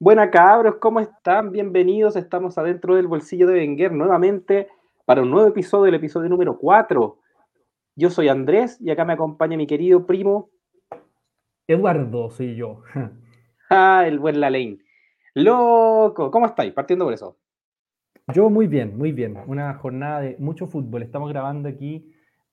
Buena cabros, ¿cómo están? Bienvenidos, estamos adentro del bolsillo de Wenger nuevamente para un nuevo episodio, el episodio número 4. Yo soy Andrés y acá me acompaña mi querido primo. Eduardo, soy yo. ah, el buen Lalein. Loco, ¿cómo estáis? Partiendo por eso. Yo muy bien, muy bien. Una jornada de mucho fútbol. Estamos grabando aquí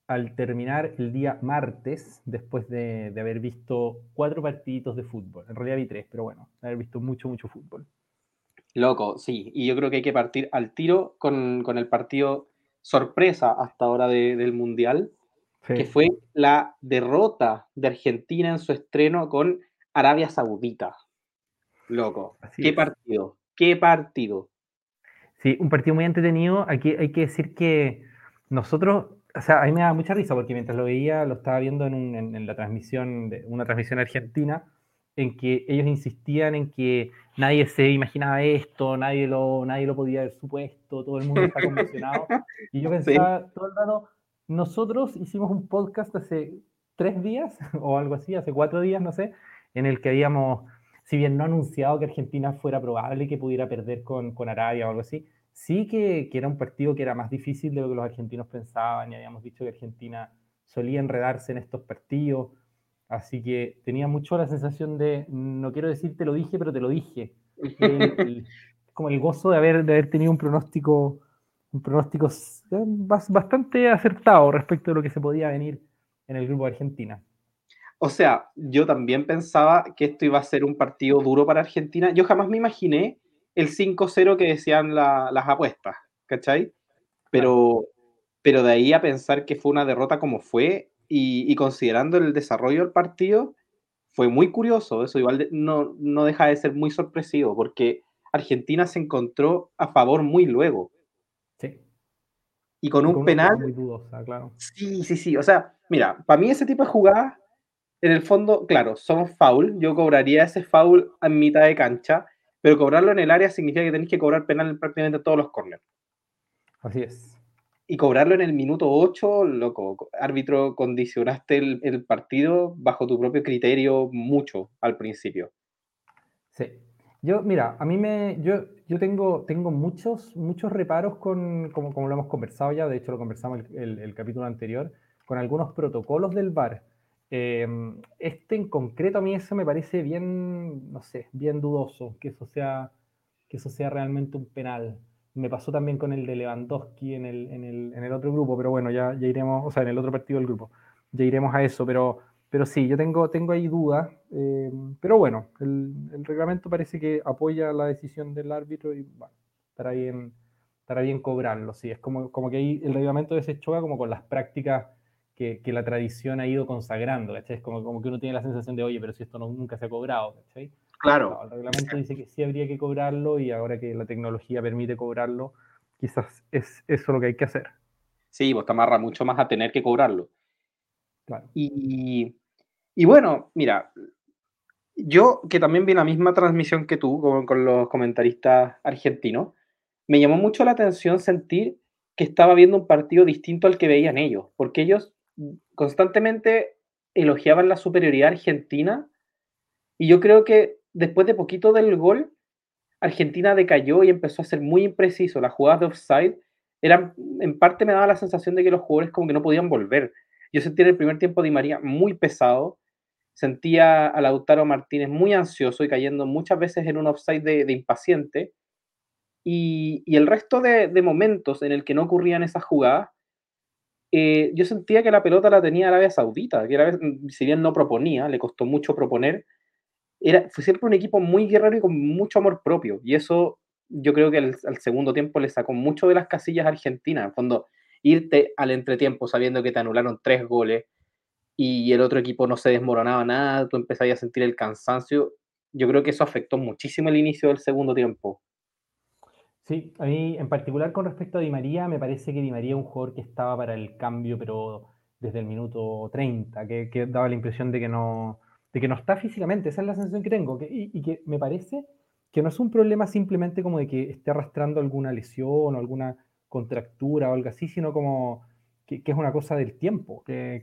al terminar el día martes, después de, haber visto cuatro partiditos de fútbol. En realidad vi tres, pero bueno, haber visto mucho, mucho fútbol. Loco, sí. Y yo creo que hay que partir al tiro con, el partido sorpresa hasta ahora del Mundial, que fue la derrota de Argentina en su estreno con Arabia Saudita. Loco, qué partido, qué partido. Sí, un partido muy entretenido. Aquí hay que decir que nosotros o sea, a mí me da mucha risa porque mientras lo veía, lo estaba viendo en, la transmisión, de una transmisión argentina, en que ellos insistían en que nadie se imaginaba esto, nadie lo, nadie lo podía haber supuesto, todo el mundo está convencionado. Y yo pensaba todo el rato, nosotros hicimos un podcast hace tres días o algo así, hace cuatro días, no sé, en el que habíamos, si bien no anunciado que Argentina fuera probable que pudiera perder con, con Arabia o algo así, sí que, era un partido que era más difícil de lo que los argentinos pensaban y habíamos dicho que Argentina solía enredarse en estos partidos, así que tenía mucho la sensación de, no quiero decir te lo dije, pero te lo dije. como el gozo de haber, de haber tenido un pronóstico, un pronóstico eh, bastante acertado respecto de lo que se podía venir en el grupo de Argentina. O sea, yo también pensaba que esto iba a ser un partido duro para Argentina. Yo jamás me imaginé el 5-0 que decían las apuestas, ¿cachai? Pero, pero de ahí a pensar que fue una derrota como fue y, considerando el desarrollo del partido, fue muy curioso. Eso igual no, no deja de ser muy sorpresivo porque Argentina se encontró a favor muy luego. Sí. Y con un penal. Muy dudosa, claro. Sí, sí, sí. O sea, mira, para mí ese tipo de jugadas, en el fondo, claro, son foul. Yo cobraría ese foul a mitad de cancha pero cobrarlo en el área significa que tenéis que cobrar penal prácticamente todos los corners. Así es. Y cobrarlo en el minuto 8, loco, árbitro, condicionaste el, partido bajo tu propio criterio mucho al principio. Sí. Yo, mira, a mí me, yo, yo tengo, tengo muchos, muchos reparos con, como, como lo hemos conversado ya, de hecho lo conversamos el, el capítulo anterior, con algunos protocolos del VAR Em, este en concreto a mí eso me parece bien, no sé, bien dudoso, que eso sea, que eso sea realmente un penal. Me pasó también con el de Lewandowski en el, en el, en el otro grupo, pero bueno, ya, ya iremos, o sea, en el otro partido del grupo, ya iremos a eso, pero, pero sí, yo tengo, tengo ahí dudas, em, pero bueno, el, el, reglamento parece que apoya la decisión del árbitro y bueno, estará bien, estará bien cobrarlo, sí, es como, como que ahí el reglamento se choca como con las prácticas que, la tradición ha ido consagrando, ¿cachai? Es como, como que uno tiene la sensación de, oye, pero si esto nunca se ha cobrado, ¿cachai? Claro. el reglamento dice que sí habría que cobrarlo y ahora que la tecnología permite cobrarlo, quizás es eso lo que hay que hacer. Sí, pues te amarra mucho más a tener que cobrarlo. Claro. Y, y bueno, mira, yo que también vi la misma transmisión que tú con, con los comentaristas argentinos, me llamó mucho la atención sentir que estaba viendo un partido distinto al que veían ellos, porque ellos constantemente elogiaban la superioridad argentina y yo creo que después de poquito del gol, Argentina decayó y empezó a ser muy impreciso. Las jugadas de offside eran, en parte me daba la sensación de que los jugadores como que no podían volver. Yo sentía en el primer tiempo de María muy pesado, sentía a Lautaro Martínez muy ansioso y cayendo muchas veces en un offside de, impaciente. Y, el resto de, de, momentos en el que no ocurrían esas jugadas, eh, yo sentía que la pelota la tenía Arabia Saudita, que era, si bien no proponía, le costó mucho proponer, era, fue siempre un equipo muy guerrero y con mucho amor propio. Y eso yo creo que al, segundo tiempo le sacó mucho de las casillas a Argentina. En fondo, irte al entretiempo sabiendo que te anularon tres goles y el otro equipo no se desmoronaba nada, tú empezabas a sentir el cansancio. Yo creo que eso afectó muchísimo el inicio del segundo tiempo. Sí, a mí en particular con respecto a Di María, me parece que Di María es un jugador que estaba para el cambio, pero desde el minuto 30, que, daba la impresión de que, no, de que no está físicamente, esa es la sensación que tengo, y, que me parece que no es un problema simplemente como de que esté arrastrando alguna lesión o alguna contractura o algo así, sino como que, es una cosa del tiempo, que,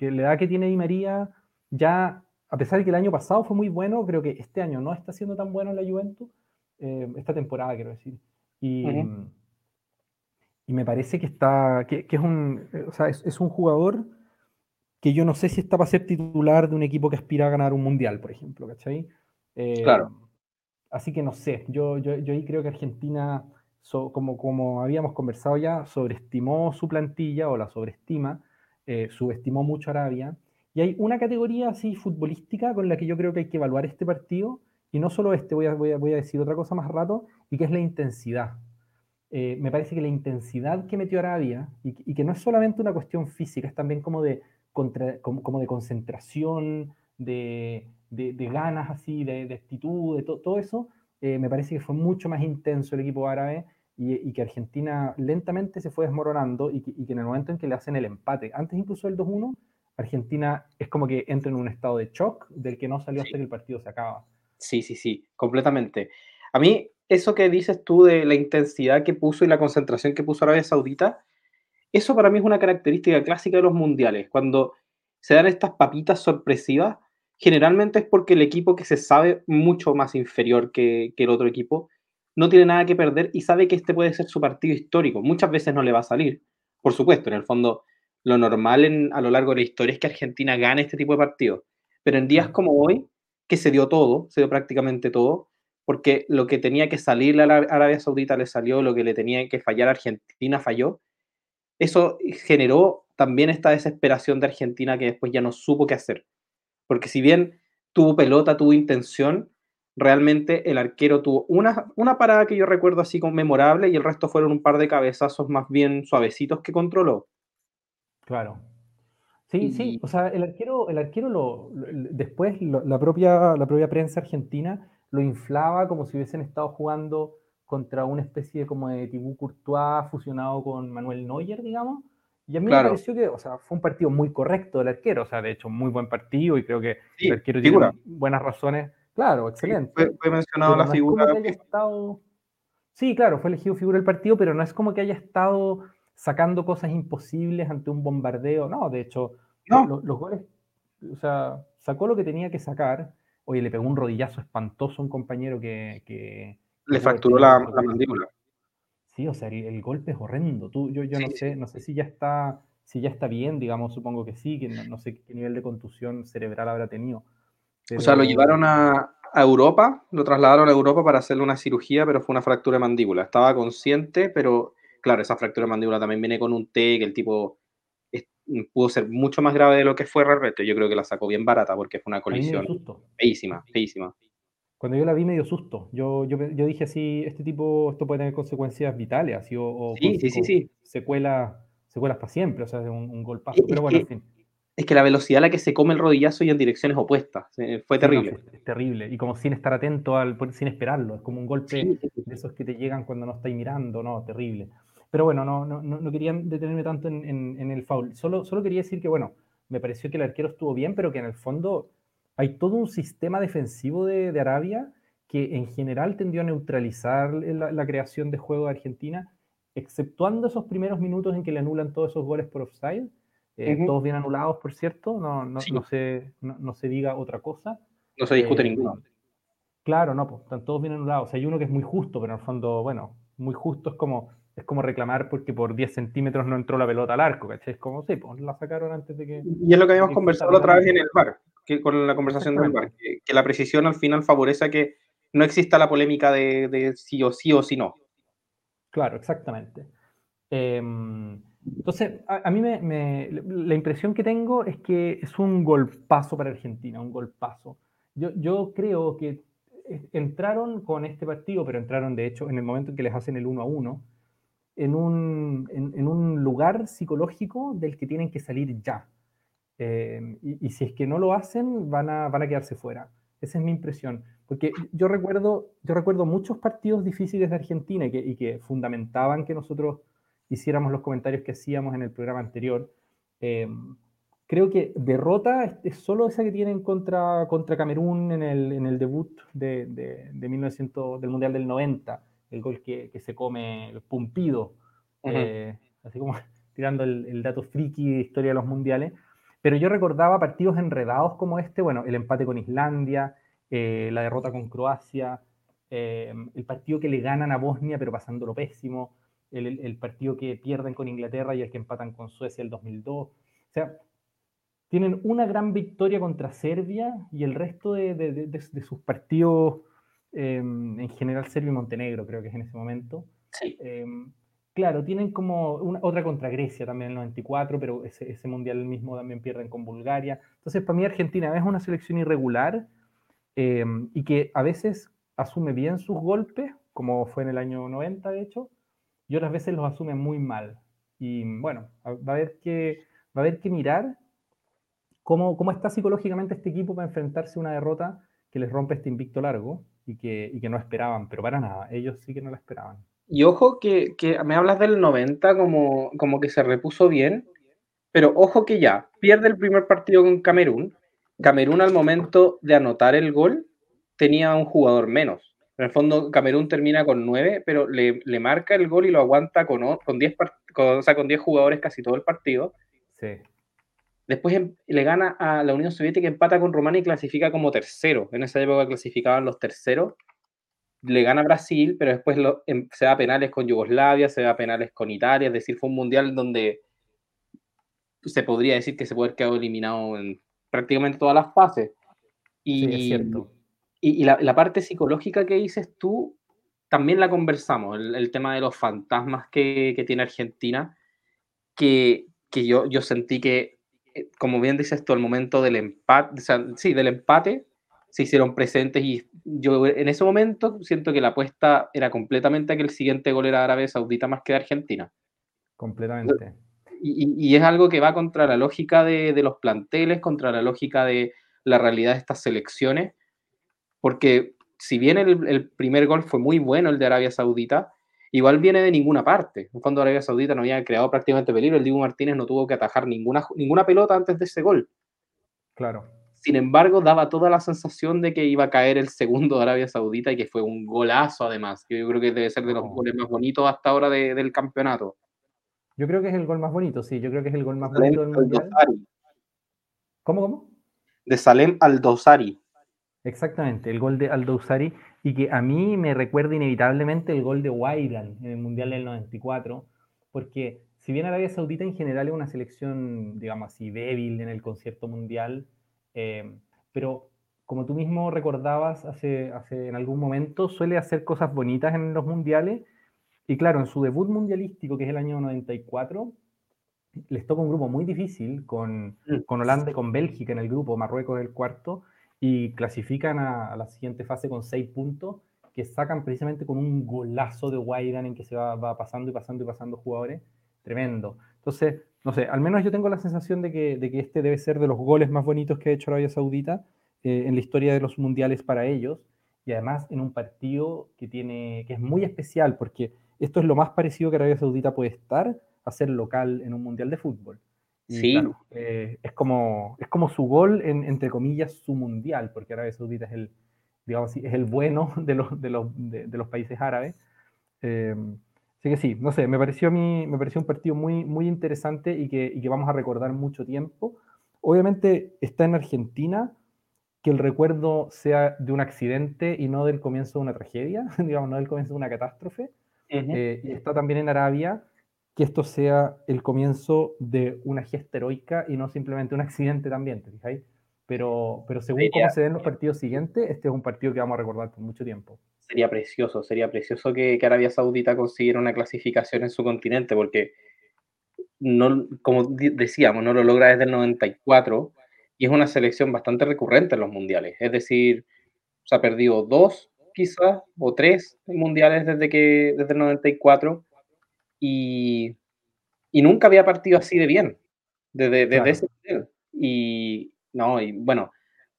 la edad que tiene Di María ya a pesar de que el año pasado fue muy bueno, creo que este año no está siendo tan bueno en la Juventus, eh, esta temporada quiero decir. Y, y me parece que está, que, es un, o sea, es, un jugador que yo no sé si está para ser titular de un equipo que aspira a ganar un mundial, por ejemplo, ¿cachai? Eh, claro. Así que no sé, yo, yo, yo ahí creo que Argentina, como, como habíamos conversado ya, sobreestimó su plantilla o la sobreestima, eh, subestimó mucho a Arabia. Y hay una categoría así futbolística con la que yo creo que hay que evaluar este partido, y no solo este, voy a, voy a, voy a decir otra cosa más rato, y que es la intensidad. Eh, me parece que la intensidad que metió Arabia, y, que no es solamente una cuestión física, es también como de, como, de concentración, de, de, ganas así, de, actitud, de todo eso, eh, me parece que fue mucho más intenso el equipo árabe y, que Argentina lentamente se fue desmoronando y que, en el momento en que le hacen el empate, antes incluso del 2-1, Argentina es como que entra en un estado de shock del que no salió hasta que el partido se acaba. Sí, sí, sí, completamente. A mí, eso que dices tú de la intensidad que puso y la concentración que puso Arabia Saudita, eso para mí es una característica clásica de los mundiales. Cuando se dan estas papitas sorpresivas, generalmente es porque el equipo que se sabe mucho más inferior que, el otro equipo no tiene nada que perder y sabe que este puede ser su partido histórico. Muchas veces no le va a salir, por supuesto, en el fondo lo normal a lo largo de la historia es que Argentina gane este tipo de partidos, pero en días como hoy, que se dio todo, se dio prácticamente todo, porque lo que tenía que salir a Arabia Saudita le salió, lo que le tenía que fallar a Argentina falló. Eso generó también esta desesperación de Argentina que después ya no supo qué hacer. Porque si bien tuvo pelota, tuvo intención, realmente el arquero tuvo una, una parada que yo recuerdo así como memorable y el resto fueron un par de cabezazos más bien suavecitos que controló. Claro. Sí, sí, o sea, el arquero, el arquero lo, después la, propia, la propia prensa argentina lo inflaba como si hubiesen estado jugando contra una especie de como de Thibaut Courtois fusionado con Manuel Neuer, digamos. Y a mí me pareció que, o sea, fue un partido muy correcto del arquero, o sea, de hecho, muy buen partido y creo que el arquero tiene buenas razones. Claro, excelente. fue, mencionado la figura. Sí, claro, fue elegido figura del partido, pero no es como que haya estado sacando cosas imposibles ante un bombardeo. No, de hecho, los, los goles, o sea, sacó lo que tenía que sacar Oye, le pegó un rodillazo espantoso a un compañero que... le fracturó la, mandíbula. Sí, o sea, el, golpe es horrendo. Tú, yo yo no sé, no sé si ya está, si ya está bien, digamos, supongo que sí, que no, sé qué nivel de contusión cerebral habrá tenido. O sea, lo llevaron a, Europa, lo trasladaron a Europa para hacerle una cirugía, pero fue una fractura de mandíbula. Estaba consciente, pero claro, esa fractura de mandíbula también viene con un T, que el tipo pudo ser mucho más grave de lo que fue realmente. Yo creo que la sacó bien barata porque fue una colisión feísima, feísima. Cuando yo la vi me dio susto. Yo, yo, yo dije así, este tipo, esto puede tener consecuencias vitales, así, o, sí, sí, sí, secuelas, secuelas para siempre, o sea, un, un golpazo. Pero bueno, en fin. Es que la velocidad a la que se come el rodillazo y en direcciones opuestas. Eh, fue terrible. es terrible. Y como sin estar atento, al, sin esperarlo. Es como un golpe de esos que te llegan cuando no estáis mirando. No, terrible. Pero bueno, no, no, no quería detenerme tanto en, el foul. Solo, solo quería decir que, bueno, me pareció que el arquero estuvo bien, pero que en el fondo hay todo un sistema defensivo de, Arabia que en general tendió a neutralizar la, creación de juego de Argentina, exceptuando esos primeros minutos en que le anulan todos esos goles por offside, eh, todos bien anulados, por cierto, no, no, no se, no, se diga otra cosa. No se discute eh, ninguno. Claro, no, pues están todos bien anulados. hay uno que es muy justo, pero en el fondo, bueno, muy justo es como es como reclamar porque por 10 centímetros no entró la pelota al arco, ¿cachai? Es como, sí, pues la sacaron antes de que... Y es lo que habíamos conversado otra vez en el bar, que, con la conversación del bar, que, la precisión al final favorece a que no exista la polémica de, de sí o sí o sí no. Claro, exactamente. Em, entonces, a, mí me, la impresión que tengo es que es un golpazo para Argentina, un golpazo. Yo, yo creo que eh, entraron con este partido, pero entraron de hecho en el momento en que les hacen el 1 a 1 en un, en, un lugar psicológico del que tienen que salir ya. Eh, y, si es que no lo hacen, van a, van a quedarse fuera. Esa es mi impresión. Porque yo recuerdo, yo recuerdo muchos partidos difíciles de Argentina y que, y que fundamentaban que nosotros hiciéramos los comentarios que hacíamos en el programa anterior. Eh, creo que derrota es, solo esa que tienen contra, contra Camerún en el, en el debut de, de, de 1900, del Mundial del 90 el gol que, se come el Pumpido, eh, así como tirando el, dato friki de historia de los mundiales. Pero yo recordaba partidos enredados como este, bueno, el empate con Islandia, eh, la derrota con Croacia, eh, el partido que le ganan a Bosnia pero pasándolo pésimo, el, partido que pierden con Inglaterra y el que empatan con Suecia el 2002. O sea, tienen una gran victoria contra Serbia y el resto de, sus partidos, em, en general Serbia y Montenegro creo que es en ese momento. Em, claro, tienen como otra contra Grecia también en el 94, pero ese, ese mundial mismo también pierden con Bulgaria. Entonces, para mí Argentina es una selección irregular em, y que a veces asume bien sus golpes, como fue en el año 90 de hecho, y otras veces los asume muy mal. Y bueno, va a haber que, va a haber que mirar cómo, cómo está psicológicamente este equipo para enfrentarse a una derrota que les rompe este invicto largo y que, y que no esperaban, pero para nada, ellos sí que no la esperaban. Y ojo que, que, me hablas del 90 como, como que se repuso bien, pero ojo que ya, pierde el primer partido con Camerún. Camerún al momento de anotar el gol tenía un jugador menos. En el fondo, Camerún termina con 9, pero le, le, marca el gol y lo aguanta con 10 con, o sea, con jugadores casi todo el partido. Sí. Después em, le gana a la Unión Soviética, empata con Rumania y clasifica como tercero. En esa época clasificaban los terceros. Le gana a Brasil, pero después lo, em, se da penales con Yugoslavia, se da penales con Italia. Es decir, fue un mundial donde se podría decir que se puede haber quedado eliminado en prácticamente todas las fases. Y, sí, es cierto y, la, parte psicológica que dices tú, también la conversamos, el, tema de los fantasmas que, tiene Argentina, que, yo, yo sentí que, como bien dices tú, al momento del empate, sí, del empate, se hicieron presentes y yo en ese momento siento que la apuesta era completamente a que el siguiente gol era Arabia Saudita más que de Argentina. Completamente. Y, es algo que va contra la lógica de, de, los planteles, contra la lógica de la realidad de estas selecciones, porque si bien el, primer gol fue muy bueno, el de Arabia Saudita, igual viene de ninguna parte. Cuando Arabia Saudita no había creado prácticamente peligro, el Dibu Martínez no tuvo que atajar ninguna, ninguna pelota antes de ese gol. Claro. Sin embargo, daba toda la sensación de que iba a caer el segundo de Arabia Saudita y que fue un golazo además. Yo creo que debe ser de los goles más bonitos hasta ahora del campeonato. Yo creo que es el gol más bonito, sí. Yo creo que es el gol más bonito del mundial. ¿Cómo, cómo? De Salem al Dosari. Exactamente, el gol de Aldo Usari y que a mí me recuerda inevitablemente el gol de Waidan en el Mundial del 94, porque si bien Arabia Saudita en general es una selección, digamos así, débil en el concierto mundial, eh, pero como tú mismo recordabas hace, hace en algún momento, suele hacer cosas bonitas en los mundiales, y claro, en su debut mundialístico, que es el año 94, les toca un grupo muy difícil con, mm. con Holanda y con Bélgica en el grupo, Marruecos el cuarto, y clasifican a, la siguiente fase con seis puntos que sacan precisamente con un golazo de Waidan en que se va, pasando y pasando y pasando jugadores. Tremendo. Entonces, no sé, al menos yo tengo la sensación de que, de que este debe ser de los goles más bonitos que ha hecho Arabia Saudita eh, en la historia de los mundiales para ellos y además en un partido que, tiene, que es muy especial porque esto es lo más parecido que Arabia Saudita puede estar a ser local en un mundial de fútbol sí. Eh, es, como, es como su gol, en, entre comillas, su mundial, porque Arabia Saudita es el, digamos es el bueno de los, de los, de, los países árabes. Eh, así que sí, no sé, me pareció, a mí, me pareció un partido muy, muy interesante y que, y que vamos a recordar mucho tiempo. Obviamente está en Argentina, que el recuerdo sea de un accidente y no del comienzo de una tragedia, digamos, no del comienzo de una catástrofe. Eh, y está también en Arabia, que esto sea el comienzo de una gesta heroica y no simplemente un accidente también, ¿te fijáis? Pero, pero según cómo se den los partidos siguientes, este es un partido que vamos a recordar por mucho tiempo. Sería precioso, sería precioso que, Arabia Saudita consiguiera una clasificación en su continente, porque, no, como decíamos, no lo logra desde el 94 y es una selección bastante recurrente en los mundiales. Es decir, se ha perdido dos, quizás, o tres mundiales desde, que, desde el 94 y, nunca había partido así de bien, desde, desde ese nivel. Y no, y bueno,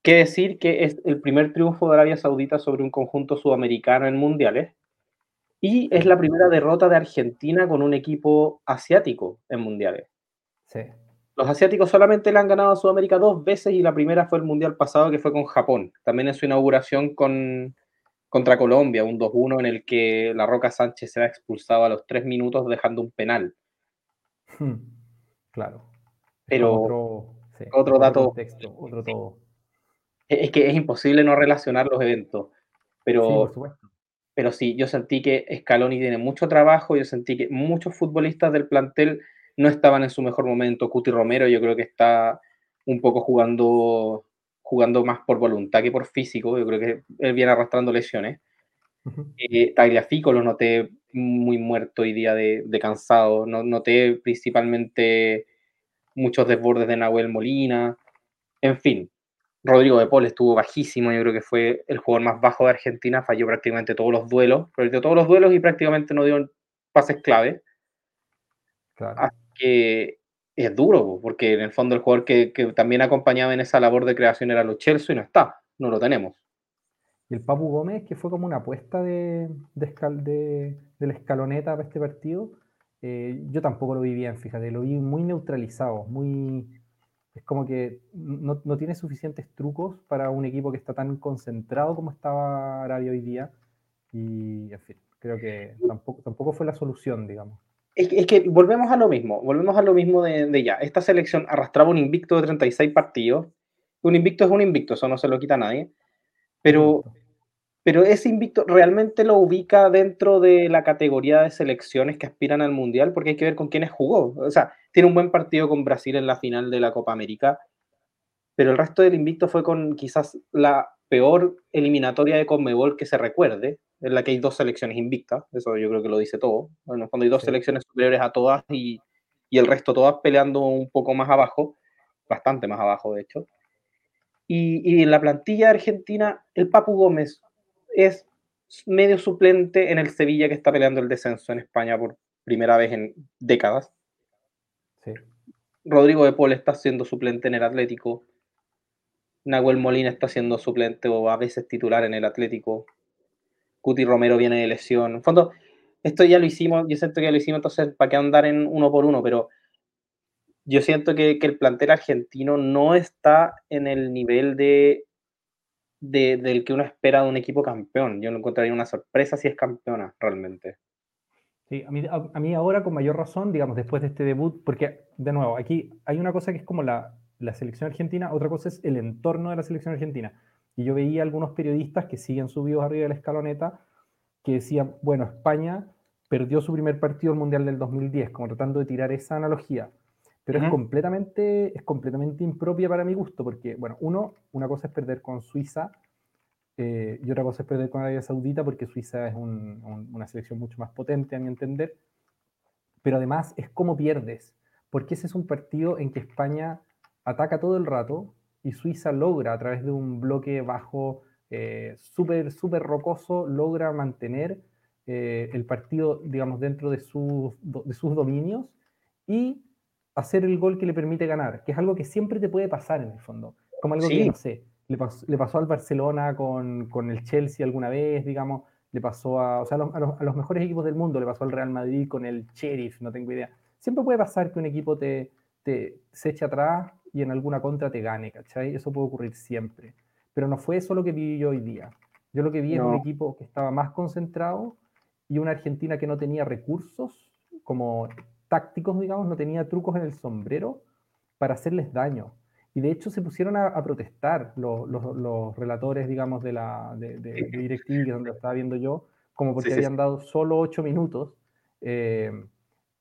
qué decir que es el primer triunfo de Arabia Saudita sobre un conjunto sudamericano en mundiales y es la primera derrota de Argentina con un equipo asiático en mundiales. Sí. Los asiáticos solamente le han ganado a Sudamérica dos veces y la primera fue el mundial pasado que fue con Japón, también en su inauguración con, contra Colombia, un 2-1 en el que la Roca Sánchez se ha expulsado a los tres minutos dejando un penal. Hmm, claro. Pero otro dato. otro todo. Es que es imposible no relacionar los eventos, pero, pero sí, yo sentí que Scaloni tiene mucho trabajo, yo sentí que muchos futbolistas del plantel no estaban en su mejor momento. Cuti Romero yo creo que está un poco jugando, jugando más por voluntad que por físico, yo creo que él viene arrastrando lesiones. Eh, Tagliafico lo noté muy muerto hoy día de, de cansado, no, noté principalmente muchos desbordes de Nahuel Molina, en fin, Rodrigo de Paul estuvo bajísimo, yo creo que fue el jugador más bajo de Argentina, falló prácticamente todos los duelos, perdió todos los duelos y prácticamente no dio pases clave. Claro. que es duro, porque en el fondo el jugador que, también acompañaba en esa labor de creación era los Chelsea y no está, no lo tenemos. Y el Papu Gómez, que fue como una apuesta de, de, la escaloneta para este partido, eh, yo tampoco lo vi bien, fíjate, lo vi muy neutralizado, muy... Es como que no, tiene suficientes trucos para un equipo que está tan concentrado como estaba Arabia hoy día. Y, en fin, creo que tampoco, tampoco fue la solución, digamos. Es que, volvemos a lo mismo, volvemos a lo mismo de, de, ya. Esta selección arrastraba un invicto de 36 partidos. Un invicto es un invicto, eso no se lo quita a nadie. Pero pero ese invicto realmente lo ubica dentro de la categoría de selecciones que aspiran al Mundial, porque hay que ver con quiénes jugó. O sea, tiene un buen partido con Brasil en la final de la Copa América, pero el resto del invicto fue con quizás la peor eliminatoria de Conmebol que se recuerde, en la que hay dos selecciones invictas, eso yo creo que lo dice todo. Bueno, cuando hay dos selecciones superiores a todas y, y el resto todas peleando un poco más abajo, bastante más abajo de hecho. Y, y, en la plantilla argentina, el Papu Gómez, es medio suplente en el Sevilla que está peleando el descenso en España por primera vez en décadas. Rodrigo de Paul está siendo suplente en el Atlético. Nahuel Molina está siendo suplente o a veces titular en el Atlético. Cuti Romero viene de lesión. En fondo, esto ya lo hicimos, yo siento que ya lo hicimos, entonces, ¿para qué andar en uno por uno? Pero yo siento que, que el plantel argentino no está en el nivel de del que uno espera de un equipo campeón. Yo no encontraría una sorpresa si es campeona realmente. Sí, a mí, a, mí, ahora con mayor razón, digamos, después de este debut, porque de nuevo, aquí hay una cosa que es como la, la selección argentina, otra cosa es el entorno de la selección argentina. Y yo veía algunos periodistas que siguen subidos arriba de la escaloneta que decían, bueno, España perdió su primer partido el Mundial del 2010, como tratando de tirar esa analogía. Pero es, completamente, es completamente impropia para mi gusto, porque, bueno, uno, una cosa es perder con Suiza eh, y otra cosa es perder con Arabia Saudita, porque Suiza es una selección mucho más potente, a mi entender. Pero además es cómo pierdes, porque ese es un partido en que España ataca todo el rato y Suiza logra, a través de un bloque bajo eh, súper, súper rocoso, logra mantener eh, el partido, digamos, dentro de, de sus dominios y hacer el gol que le permite ganar, que es algo que siempre te puede pasar en el fondo. Como algo que, no sé, le pasó, al Barcelona con, con, el Chelsea alguna vez, digamos, le pasó a, o sea, a, los, mejores equipos del mundo, le pasó al Real Madrid con el Sheriff, no tengo idea. Siempre puede pasar que un equipo te, te se eche atrás y en alguna contra te gane, ¿cachai? Eso puede ocurrir siempre. Pero no fue eso lo que vi yo hoy día. Yo lo que vi es un equipo que estaba más concentrado y una Argentina que no tenía recursos, como tácticos, digamos, no tenía trucos en el sombrero para hacerles daño. Y de hecho se pusieron a, protestar los, los, relatores, digamos, de, la, de, de, DirecTV, donde lo estaba viendo yo, como porque habían dado solo ocho minutos. Eh,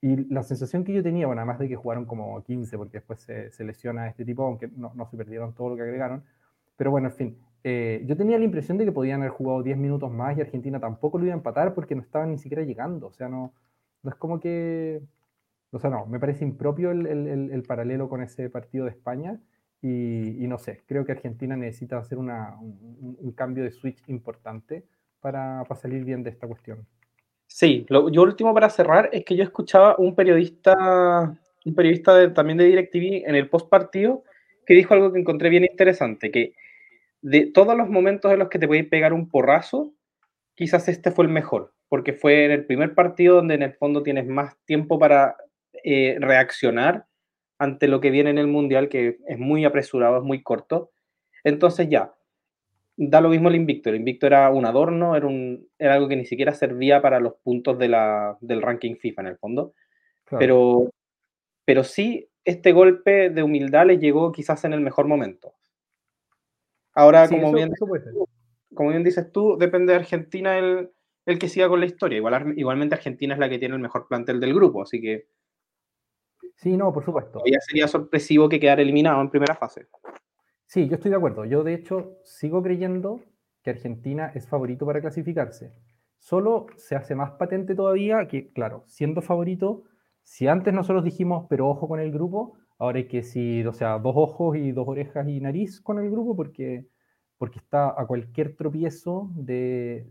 y la sensación que yo tenía, bueno, además de que jugaron como 15, porque después se, se lesiona este tipo, aunque no, no, se perdieron todo lo que agregaron. Pero bueno, en fin, eh, yo tenía la impresión de que podían haber jugado 10 minutos más y Argentina tampoco lo iba a empatar porque no estaban ni siquiera llegando. O sea, no, no es como que o sea, no, me parece impropio el, paralelo con ese partido de España y, no sé, creo que Argentina necesita hacer un, cambio de switch importante para, salir bien de esta cuestión. Sí, lo, yo último para cerrar es que yo escuchaba un periodista, un periodista también de DirecTV en el post partido que dijo algo que encontré bien interesante, que de todos los momentos en los que te puedes pegar un porrazo, quizás este fue el mejor, porque fue en el primer partido donde en el fondo tienes más tiempo para eh, reaccionar ante lo que viene en el Mundial, que es muy apresurado, es muy corto. Entonces ya, da lo mismo el invicto. El invicto era un adorno, era, un, era algo que ni siquiera servía para los puntos de la, del ranking FIFA en el fondo. Pero, pero sí este golpe de humildad les llegó quizás en el mejor momento. Ahora, como, bien, como bien dices tú, depende de Argentina el, el que siga con la historia. Igual, igualmente Argentina es la que tiene el mejor plantel del grupo, así que... Sí, no, por supuesto. Ya sería sorpresivo que quedara eliminado en primera fase. Sí, yo estoy de acuerdo. Yo, de hecho, sigo creyendo que Argentina es favorito para clasificarse. Solo se hace más patente todavía que, claro, siendo favorito, si antes nosotros dijimos, pero ojo con el grupo, ahora hay que decir, o sea, dos ojos y dos orejas y nariz con el grupo porque porque está a cualquier tropiezo de,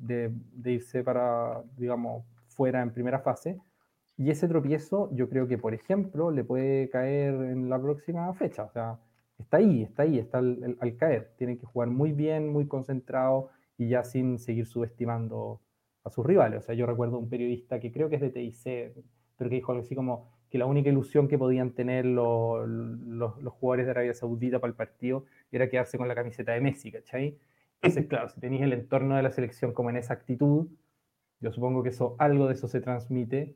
irse para, digamos, fuera en primera fase. Y ese tropiezo yo creo que, por ejemplo, le puede caer en la próxima fecha. O sea, está ahí, está ahí, está al, caer. Tienen que jugar muy bien, muy concentrado y ya sin seguir subestimando a sus rivales. O sea, yo recuerdo un periodista que creo que es de TIC, pero que dijo algo así como que la única ilusión que podían tener los, los, los jugadores de Arabia Saudita para el partido era quedarse con la camiseta de Messi, ¿cachai? Entonces, claro, si tenéis el entorno de la selección como en esa actitud, yo supongo que eso, algo de eso se transmite.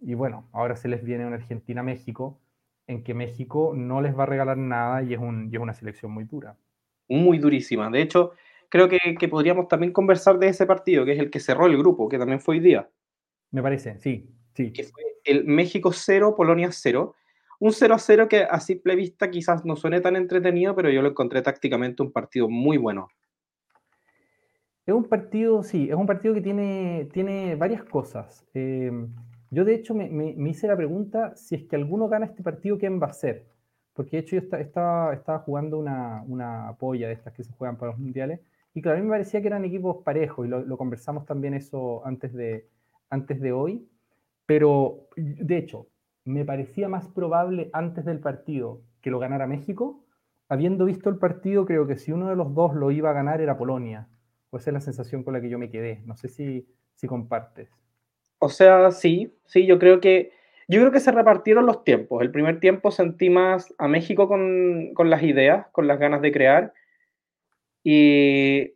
Y bueno, ahora se les viene una Argentina-México, en que México no les va a regalar nada y es, un, y es una selección muy dura. Muy durísima. De hecho, creo que, que, podríamos también conversar de ese partido, que es el que cerró el grupo, que también fue hoy día. Me parece, sí, sí. Que fue el México 0, Polonia 0. Un 0 a 0 que a simple vista quizás no suene tan entretenido, pero yo lo encontré tácticamente un partido muy bueno. Es un partido, sí, es un partido que tiene, tiene varias cosas. Eh, yo de hecho me, me, hice la pregunta si es que alguno gana este partido, ¿quién va a ser? Porque de hecho yo estaba, estaba jugando una, una polla de estas que se juegan para los mundiales y claro, a mí me parecía que eran equipos parejos y lo, conversamos también eso antes de, antes de hoy. Pero de hecho, me parecía más probable antes del partido que lo ganara México. Habiendo visto el partido, creo que si uno de los dos lo iba a ganar era Polonia. O esa es la sensación con la que yo me quedé. No sé si, si compartes. O sea, sí, sí, yo creo que yo creo que se repartieron los tiempos. El primer tiempo sentí más a México con, con las ideas, con las ganas de crear. Y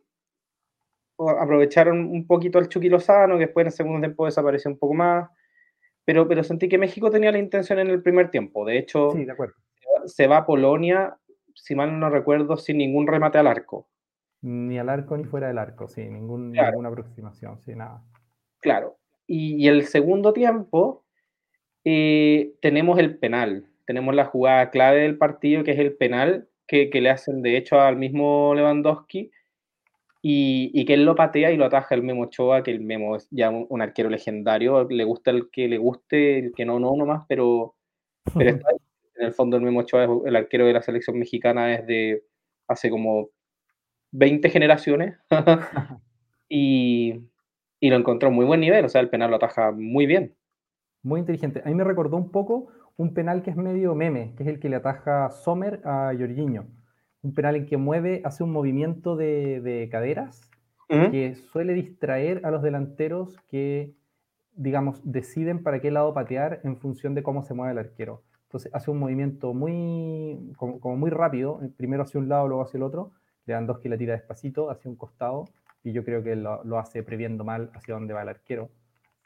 aprovecharon un poquito el Chucky Lozano, que después en el segundo tiempo desapareció un poco más pero, pero sentí que México tenía la intención en el primer tiempo. De hecho, sí, de acuerdo. se va a Polonia, si mal no recuerdo, sin ningún remate al arco. Ni al arco ni fuera del arco, sí, ningún, ninguna aproximación, sí, nada. Claro. Y, el segundo tiempo eh, tenemos el penal, tenemos la jugada clave del partido, que es el penal que, que le hacen de hecho al mismo Lewandowski y, que él lo patea y lo ataja el Memo Ochoa, que el Memo es ya un, arquero legendario, le gusta el que le guste, el que no, no nomás, pero, pero está en el fondo el Memo Ochoa es el arquero de la selección mexicana desde hace como 20 generaciones. Y, y lo encontró muy buen nivel, o sea, el penal lo ataja muy bien. Muy inteligente. A mí me recordó un poco un penal que es medio meme, que es el que le ataja Sommer a Jorginho un penal en que mueve, hace un movimiento de, caderas que suele distraer a los delanteros que, digamos, deciden para qué lado patear en función de cómo se mueve el arquero. Entonces hace un movimiento muy, como, muy rápido, primero hacia un lado, luego hacia el otro. Lewandowski la tira despacito hacia un costado y yo creo que lo, lo hace previendo mal hacia dónde va el arquero.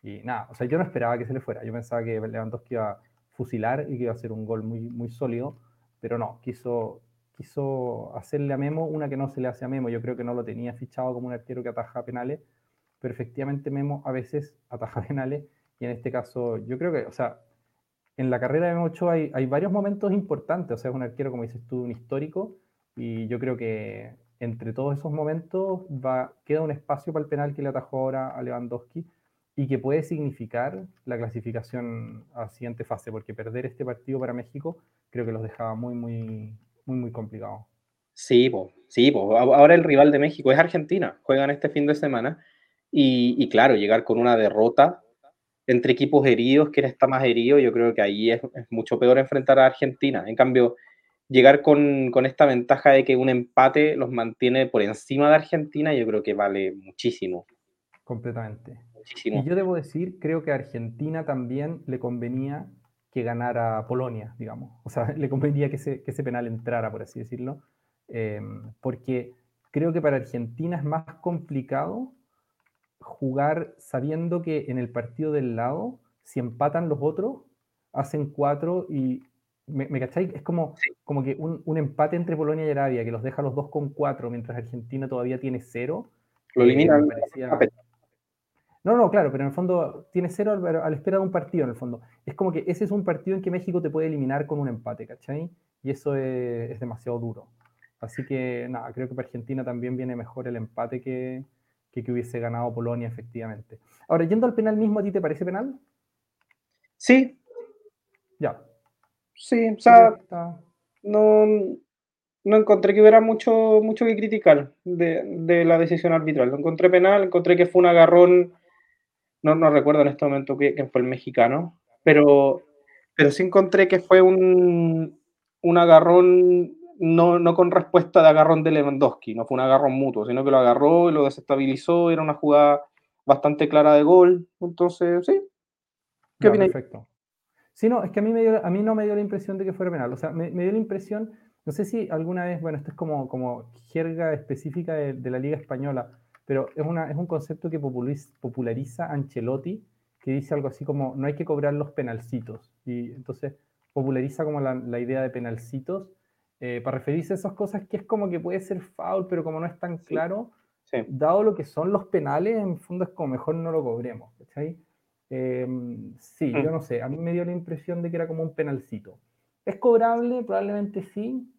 Y nada, o sea, yo no esperaba que se le fuera. Yo pensaba que Lewandowski iba a fusilar y que iba a hacer un gol muy, muy sólido, pero no, quiso, quiso hacerle a Memo una que no se le hace a Memo. Yo creo que no lo tenía fichado como un arquero que ataja penales, pero efectivamente Memo a veces ataja penales y en este caso yo creo que, o sea, en la carrera de Memo Ochoa hay, hay varios momentos importantes, o sea, es un arquero, como dices tú, un histórico y yo creo que entre todos esos momentos queda un espacio para el penal que le atajó ahora a Lewandowski y que puede significar la clasificación a la siguiente fase, porque perder este partido para México creo que los dejaba muy, muy, muy, muy complicado. Sí, pues, sí, ahora el rival de México es Argentina, juegan este fin de semana y, claro, llegar con una derrota entre equipos heridos, quien está más herido, yo creo que ahí es, mucho peor enfrentar a Argentina. En cambio, llegar con, con, esta ventaja de que un empate los mantiene por encima de Argentina, yo creo que vale muchísimo. Completamente. Muchísimo. Y yo debo decir, creo que a Argentina también le convenía que ganara Polonia, digamos. O sea, le convendría que ese, que ese penal entrara, por así decirlo, eh, porque creo que para Argentina es más complicado jugar sabiendo que en el partido del lado, si empatan los otros, hacen cuatro y ¿Me, me cacháis? Es como, como que un, un, empate entre Polonia y Arabia que los deja los dos con cuatro, mientras Argentina todavía tiene cero. Lo elimina. Eh, no, no, claro, pero en el fondo tiene cero al, al espera de un partido, en el fondo. Es como que ese es un partido en que México te puede eliminar con un empate, ¿cachai? Y eso es, es demasiado duro. Así que, nada, creo que para Argentina también viene mejor el empate que, que, que hubiese ganado Polonia, efectivamente. Ahora, yendo al penal mismo, ¿a ti te parece penal? Sí. Ya. Sí, o sea, no, no encontré que hubiera mucho, mucho que criticar de, de, la decisión arbitral. Lo encontré penal, encontré que fue un agarrón, no, no recuerdo en este momento quién fue el mexicano, pero, pero sí encontré que fue un, un agarrón no, no, con respuesta de agarrón de Lewandowski, no fue un agarrón mutuo, sino que lo agarró y lo desestabilizó, era una jugada bastante clara de gol, entonces sí. ¿Qué opinas? Perfecto. Sí, no, es que a mí, me dio, a mí no me dio la impresión de que fuera penal, o sea, me, me dio la impresión, no sé si alguna vez, bueno, esto es como, como jerga específica de, de la Liga Española, pero es, una, es un concepto que populariza, populariza Ancelotti, que dice algo así como, no hay que cobrar los penalcitos, y entonces populariza como la, la idea de penalcitos, eh, para referirse a esas cosas que es como que puede ser foul, pero como no es tan claro, sí. dado lo que son los penales, en fondo es como mejor no lo cobremos, ¿cachai? Eh, sí, mm. yo no sé, a mí me dio la impresión de que era como un penalcito. ¿Es cobrable? Probablemente sí,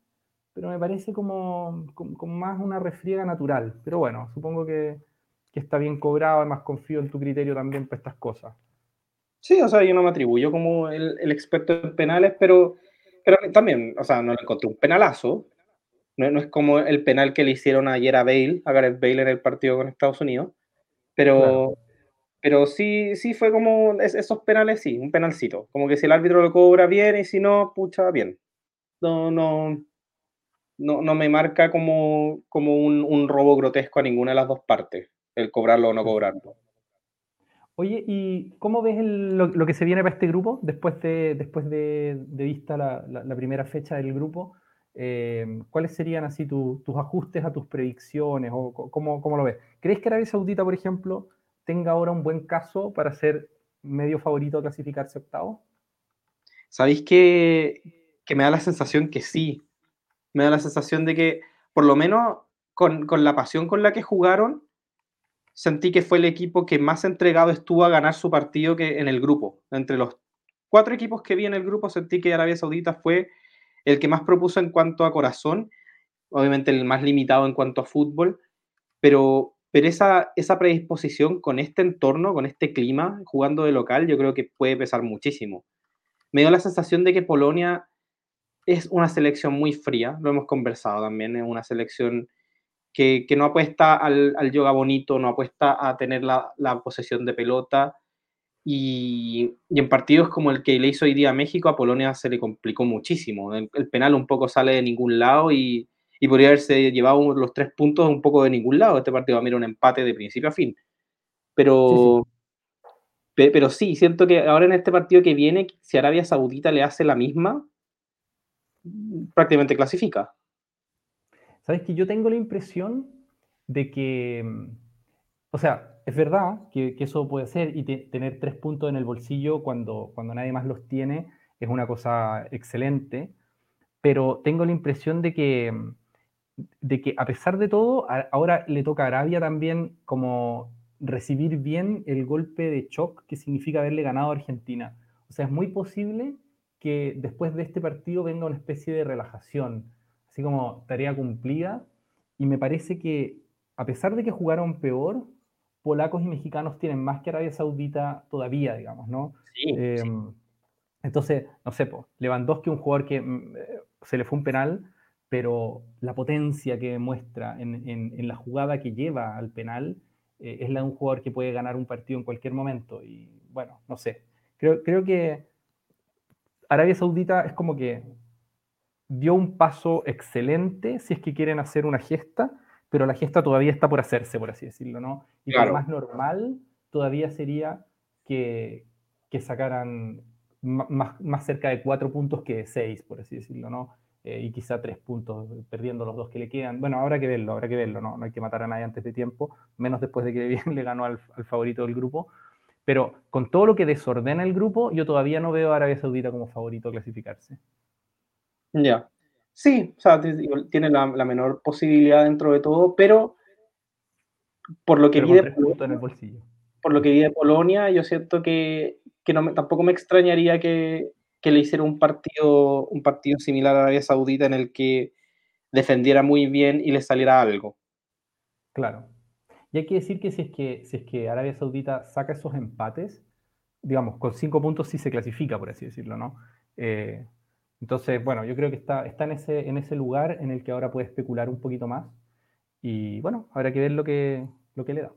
pero me parece como, como, como más una refriega natural. Pero bueno, supongo que, que, está bien cobrado, además confío en tu criterio también para estas cosas. Sí, o sea, yo no me atribuyo como el, el experto en penales, pero pero también, o sea, no le encontré un penalazo. No, no, es como el penal que le hicieron ayer a Bale, a Gareth Bale en el partido con Estados Unidos. Pero, claro. Pero sí, sí fue como esos penales, sí, un penalcito. Como que si el árbitro lo cobra bien y si no, pucha, bien. No, no, no, no me marca como, como un, un robo grotesco a ninguna de las dos partes, el cobrarlo o no cobrarlo. Oye, ¿y cómo ves el, lo, lo, que se viene para este grupo después de, después de, de vista la, la, la, primera fecha del grupo? Eh, ¿Cuáles serían así tu, tus ajustes a tus predicciones o cómo, cómo, lo ves? ¿Crees que Arabia Saudita, por ejemplo, tenga ahora un buen caso para ser medio favorito a clasificarse octavo? Sabéis que, que me da la sensación que sí. Me da la sensación de que, por lo menos con, con la pasión con la que jugaron, sentí que fue el equipo que más entregado estuvo a ganar su partido que en el grupo. Entre los cuatro equipos que vi en el grupo, sentí que Arabia Saudita fue el que más propuso en cuanto a corazón, obviamente el más limitado en cuanto a fútbol, pero, pero esa, esa predisposición con este entorno, con este clima, jugando de local, yo creo que puede pesar muchísimo. Me dio la sensación de que Polonia es una selección muy fría, lo hemos conversado también, es una selección que, no apuesta al, al, yoga bonito, no apuesta a tener la, posesión de pelota. Y, en partidos como el que le hizo hoy día a México, a Polonia se le complicó muchísimo. El penal un poco sale de ningún lado y, y podría haberse llevado los tres puntos un poco de ningún lado. Este partido va a mirar un empate de principio a fin. Pero sí, sí. pero sí, siento que ahora en este partido que viene, si Arabia Saudita le hace la misma, prácticamente clasifica. Sabes que yo tengo la impresión de que, mm, o sea, es verdad que, que eso puede ser y te, tener tres puntos en el bolsillo cuando, cuando nadie más los tiene es una cosa excelente, pero tengo la impresión de que, mm, de que a pesar de todo, a, ahora le toca a Arabia también como recibir bien el golpe de shock que significa haberle ganado a Argentina. O sea, es muy posible que después de este partido venga una especie de relajación así como tarea cumplida. Y me parece que, a pesar de que jugaron peor, polacos y mexicanos tienen más que Arabia Saudita todavía, digamos, ¿no? Sí, eh, sí. Entonces, no sé, po, Lewandowski, un jugador que mm, eh, se le fue un penal, pero la potencia que demuestra en, en, en la jugada que lleva al penal eh, es la de un jugador que puede ganar un partido en cualquier momento. Y bueno, no sé. Creo, creo que Arabia Saudita es como que dio un paso excelente si es que quieren hacer una gesta, pero la gesta todavía está por hacerse, por así decirlo, ¿no? Y claro. lo más normal todavía sería que, que sacaran más, más, cerca de cuatro puntos que de seis, por así decirlo, ¿no? Eh, y quizá tres puntos, perdiendo los dos que le quedan. Bueno, habrá que verlo, habrá que verlo, ¿no? No hay que matar a nadie antes de tiempo, menos después de que le ganó al, al favorito del grupo. Pero con todo lo que desordena el grupo, yo todavía no veo a Arabia Saudita como favorito a clasificarse. Ya. Sí, o sea, tiene la, menor posibilidad dentro de todo, pero por lo que vi de Por lo que vi de Polonia, yo siento que, no tampoco me extrañaría que, le hiciera un partido, un partido similar a Arabia Saudita en el que defendiera muy bien y le saliera algo. Claro. Y hay que decir que si es que, si es que Arabia Saudita saca esos empates, digamos, con cinco puntos sí se clasifica, por así decirlo, ¿no? Eh, entonces, bueno, yo creo que está, está en, ese, en ese lugar en el que ahora puede especular un poquito más. Y bueno, habrá que ver lo que, lo que le da.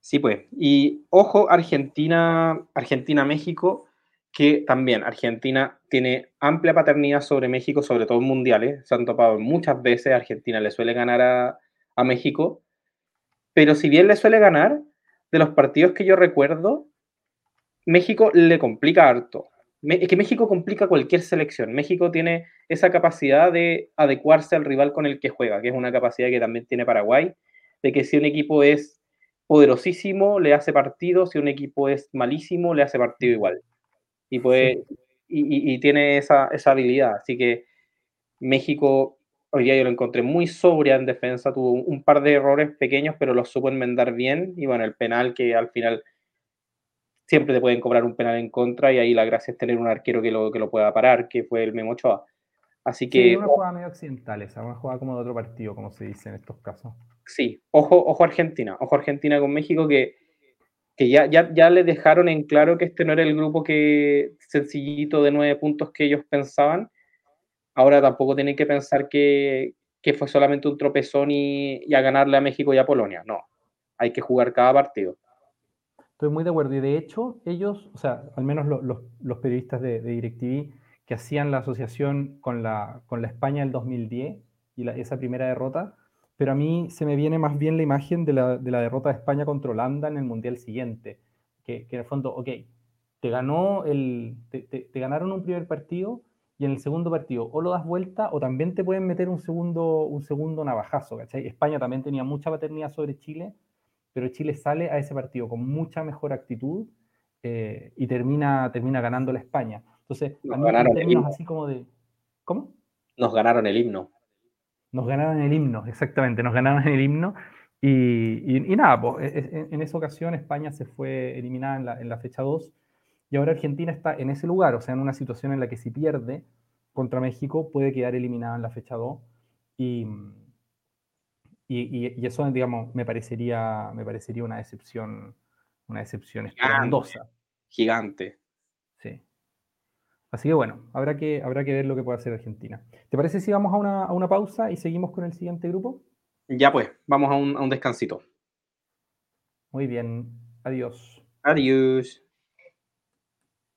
Sí, pues. Y ojo, Argentina, Argentina-México, que también Argentina tiene amplia paternidad sobre México, sobre todo en mundiales. Se han topado muchas veces. Argentina le suele ganar a, a México. Pero si bien le suele ganar, de los partidos que yo recuerdo, México le complica harto. Es que México complica cualquier selección. México tiene esa capacidad de adecuarse al rival con el que juega, que es una capacidad que también tiene Paraguay, de que si un equipo es poderosísimo, le hace partido, si un equipo es malísimo, le hace partido igual. Y, puede, y, tiene esa, esa, habilidad. Así que México, hoy día yo lo encontré muy sobria en defensa, tuvo un par de errores pequeños, pero los supo enmendar bien. Y bueno, el penal que al final siempre te pueden cobrar un penal en contra y ahí la gracia es tener un arquero que lo, que lo pueda parar, que fue el Memo Ochoa. Así que... Sí, una jugada medio occidental esa, una jugada como de otro partido, como se dice en estos casos. Sí, ojo, ojo Argentina, ojo Argentina con México que, que ya, ya, ya le dejaron en claro que este no era el grupo que sencillito de nueve puntos que ellos pensaban. Ahora tampoco tienen que pensar que, que fue solamente un tropezón y, y a ganarle a México y a Polonia. No, hay que jugar cada partido. Estoy muy de acuerdo. Y de hecho, ellos, o sea, al menos los, periodistas de, DirecTV que hacían la asociación con la, con la España del 2010 y esa primera derrota, pero a mí se me viene más bien la imagen de la, derrota de España contra Holanda en el Mundial siguiente, que, en el fondo, ok, te, ganó el, te, ganaron un primer partido y en el segundo partido o lo das vuelta o también te pueden meter un segundo, un segundo navajazo, ¿cachai? España también tenía mucha paternidad sobre Chile pero Chile sale a ese partido con mucha mejor actitud eh, y termina, termina ganando la España. Entonces, Nos ganaron términos así como de... ¿Cómo? Nos ganaron el himno. Nos ganaron el himno, exactamente, nos ganaron el himno. Y, nada, pues, e, e, en, esa ocasión España se fue eliminada en la, en la fecha 2 y ahora Argentina está en ese lugar, o sea, en una situación en la que si pierde contra México puede quedar eliminada en la fecha 2. Y, y, eso, digamos, me parecería, me parecería una decepción, una decepción esplendorosa. Gigante. Sí. Así que bueno, habrá que, habrá que ver lo que puede hacer Argentina. ¿Te parece si vamos a una, a una pausa y seguimos con el siguiente grupo? Ya pues, vamos a un, a un descansito. Muy bien, adiós. Adiós.